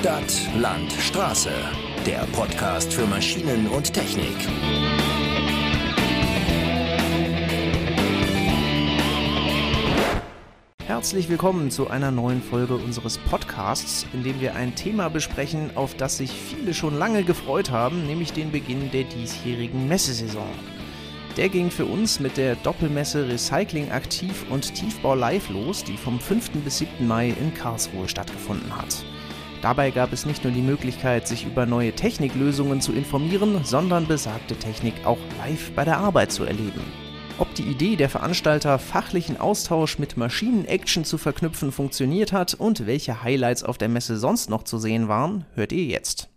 Stadt, Land, Straße. Der Podcast für Maschinen und Technik. Herzlich willkommen zu einer neuen Folge unseres Podcasts, in dem wir ein Thema besprechen, auf das sich viele schon lange gefreut haben, nämlich den Beginn der diesjährigen Messesaison. Der ging für uns mit der Doppelmesse Recycling Aktiv und Tiefbau Live los, die vom 5. bis 7. Mai in Karlsruhe stattgefunden hat. Dabei gab es nicht nur die Möglichkeit, sich über neue Techniklösungen zu informieren, sondern besagte Technik auch live bei der Arbeit zu erleben. Ob die Idee der Veranstalter, fachlichen Austausch mit Maschinen-Action zu verknüpfen, funktioniert hat und welche Highlights auf der Messe sonst noch zu sehen waren, hört ihr jetzt.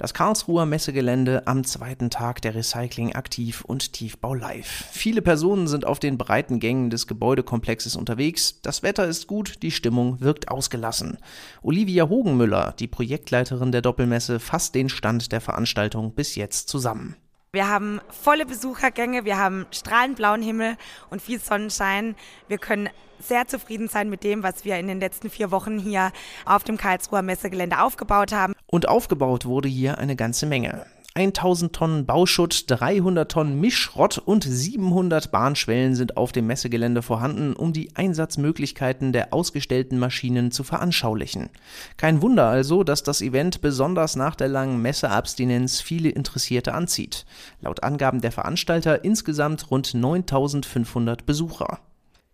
Das Karlsruher Messegelände am zweiten Tag der Recycling Aktiv und Tiefbau Live. Viele Personen sind auf den breiten Gängen des Gebäudekomplexes unterwegs. Das Wetter ist gut, die Stimmung wirkt ausgelassen. Olivia Hogenmüller, die Projektleiterin der Doppelmesse, fasst den Stand der Veranstaltung bis jetzt zusammen. Wir haben volle Besuchergänge, wir haben strahlend blauen Himmel und viel Sonnenschein. Wir können sehr zufrieden sein mit dem, was wir in den letzten vier Wochen hier auf dem Karlsruher Messegelände aufgebaut haben. Und aufgebaut wurde hier eine ganze Menge. 1000 Tonnen Bauschutt, 300 Tonnen Mischschrott und 700 Bahnschwellen sind auf dem Messegelände vorhanden, um die Einsatzmöglichkeiten der ausgestellten Maschinen zu veranschaulichen. Kein Wunder also, dass das Event besonders nach der langen Messeabstinenz viele Interessierte anzieht. Laut Angaben der Veranstalter insgesamt rund 9500 Besucher.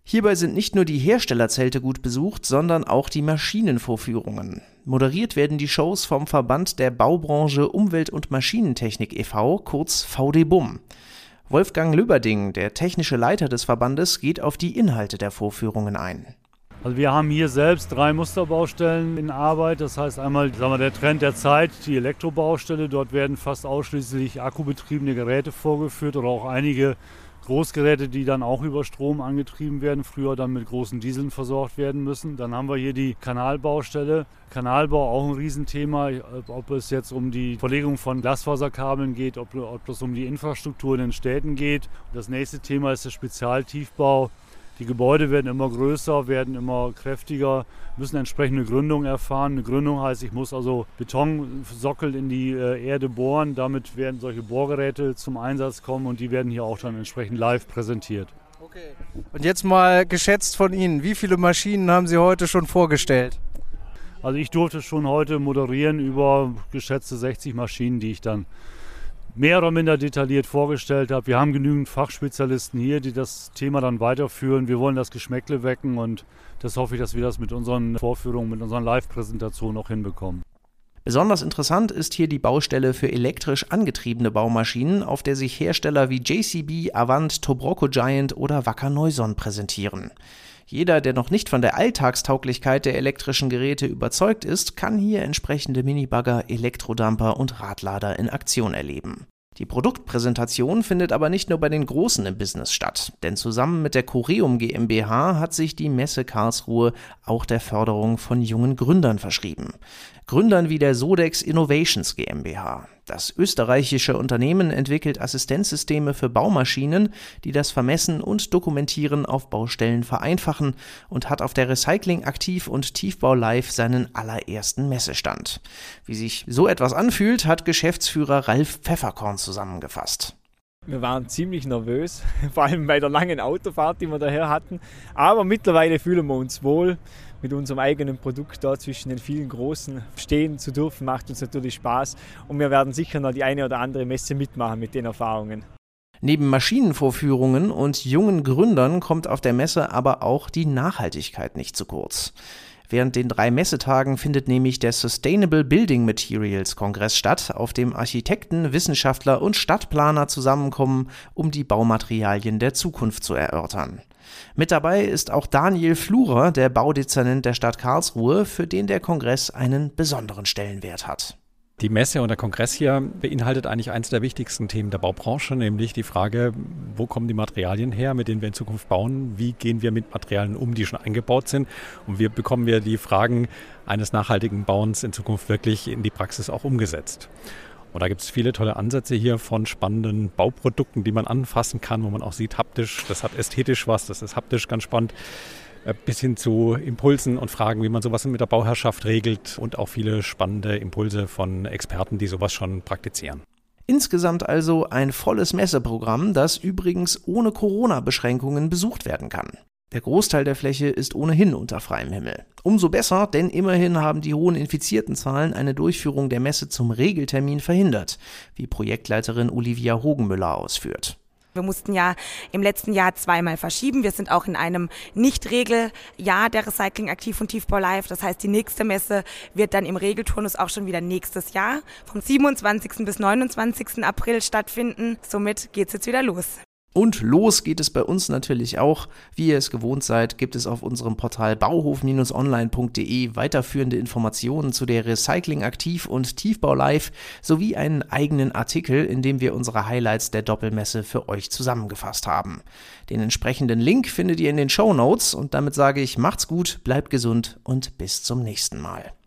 Hierbei sind nicht nur die Herstellerzelte gut besucht, sondern auch die Maschinenvorführungen. Moderiert werden die Shows vom Verband der Baubranche Umwelt- und Maschinentechnik e.V., kurz VDBUM. Wolfgang Löberding, der technische Leiter des Verbandes, geht auf die Inhalte der Vorführungen ein. Also wir haben hier selbst drei Musterbaustellen in Arbeit. Das heißt einmal sagen wir, der Trend der Zeit, die Elektrobaustelle. Dort werden fast ausschließlich akkubetriebene Geräte vorgeführt oder auch einige Großgeräte, die dann auch über Strom angetrieben werden, früher dann mit großen Dieseln versorgt werden müssen. Dann haben wir hier die Kanalbaustelle. Kanalbau auch ein Riesenthema, ob es jetzt um die Verlegung von Glasfaserkabeln geht, ob, ob es um die Infrastruktur in den Städten geht. Das nächste Thema ist der Spezialtiefbau. Die Gebäude werden immer größer, werden immer kräftiger, müssen entsprechende Gründung erfahren. Eine Gründung heißt, ich muss also Betonsockel in die äh, Erde bohren. Damit werden solche Bohrgeräte zum Einsatz kommen und die werden hier auch dann entsprechend live präsentiert. Okay. Und jetzt mal geschätzt von Ihnen, wie viele Maschinen haben Sie heute schon vorgestellt? Also ich durfte schon heute moderieren über geschätzte 60 Maschinen, die ich dann mehr oder minder detailliert vorgestellt habe. Wir haben genügend Fachspezialisten hier, die das Thema dann weiterführen. Wir wollen das Geschmäckle wecken und das hoffe ich, dass wir das mit unseren Vorführungen, mit unseren Live-Präsentationen auch hinbekommen. Besonders interessant ist hier die Baustelle für elektrisch angetriebene Baumaschinen, auf der sich Hersteller wie JCB, Avant, Tobroko Giant oder Wacker Neuson präsentieren. Jeder, der noch nicht von der Alltagstauglichkeit der elektrischen Geräte überzeugt ist, kann hier entsprechende Minibagger, Elektrodumper und Radlader in Aktion erleben. Die Produktpräsentation findet aber nicht nur bei den Großen im Business statt, denn zusammen mit der Coreum GmbH hat sich die Messe Karlsruhe auch der Förderung von jungen Gründern verschrieben. Gründern wie der Sodex Innovations GmbH. Das österreichische Unternehmen entwickelt Assistenzsysteme für Baumaschinen, die das Vermessen und Dokumentieren auf Baustellen vereinfachen und hat auf der Recycling Aktiv und Tiefbau Live seinen allerersten Messestand. Wie sich so etwas anfühlt, hat Geschäftsführer Ralf Pfefferkorn zusammengefasst. Wir waren ziemlich nervös, vor allem bei der langen Autofahrt, die wir daher hatten. Aber mittlerweile fühlen wir uns wohl mit unserem eigenen Produkt da zwischen den vielen Großen stehen zu dürfen, macht uns natürlich Spaß. Und wir werden sicher noch die eine oder andere Messe mitmachen mit den Erfahrungen. Neben Maschinenvorführungen und jungen Gründern kommt auf der Messe aber auch die Nachhaltigkeit nicht zu kurz. Während den drei Messetagen findet nämlich der Sustainable Building Materials Kongress statt, auf dem Architekten, Wissenschaftler und Stadtplaner zusammenkommen, um die Baumaterialien der Zukunft zu erörtern. Mit dabei ist auch Daniel Flurer, der Baudezernent der Stadt Karlsruhe, für den der Kongress einen besonderen Stellenwert hat. Die Messe und der Kongress hier beinhaltet eigentlich eines der wichtigsten Themen der Baubranche, nämlich die Frage, wo kommen die Materialien her, mit denen wir in Zukunft bauen, wie gehen wir mit Materialien um, die schon eingebaut sind? Und wie bekommen wir die Fragen eines nachhaltigen Bauens in Zukunft wirklich in die Praxis auch umgesetzt. Und da gibt es viele tolle Ansätze hier von spannenden Bauprodukten, die man anfassen kann, wo man auch sieht, haptisch, das hat ästhetisch was, das ist haptisch ganz spannend bis hin zu Impulsen und Fragen, wie man sowas mit der Bauherrschaft regelt und auch viele spannende Impulse von Experten, die sowas schon praktizieren. Insgesamt also ein volles Messeprogramm, das übrigens ohne Corona-Beschränkungen besucht werden kann. Der Großteil der Fläche ist ohnehin unter freiem Himmel. Umso besser, denn immerhin haben die hohen Infiziertenzahlen eine Durchführung der Messe zum Regeltermin verhindert, wie Projektleiterin Olivia Hogenmüller ausführt. Wir mussten ja im letzten Jahr zweimal verschieben. Wir sind auch in einem Nicht-Regeljahr der Recycling Aktiv und Tiefbau Live. Das heißt, die nächste Messe wird dann im Regelturnus auch schon wieder nächstes Jahr vom 27. bis 29. April stattfinden. Somit geht's jetzt wieder los. Und los geht es bei uns natürlich auch. Wie ihr es gewohnt seid, gibt es auf unserem Portal bauhof-online.de weiterführende Informationen zu der Recycling Aktiv und Tiefbau Live sowie einen eigenen Artikel, in dem wir unsere Highlights der Doppelmesse für euch zusammengefasst haben. Den entsprechenden Link findet ihr in den Show Notes und damit sage ich macht's gut, bleibt gesund und bis zum nächsten Mal.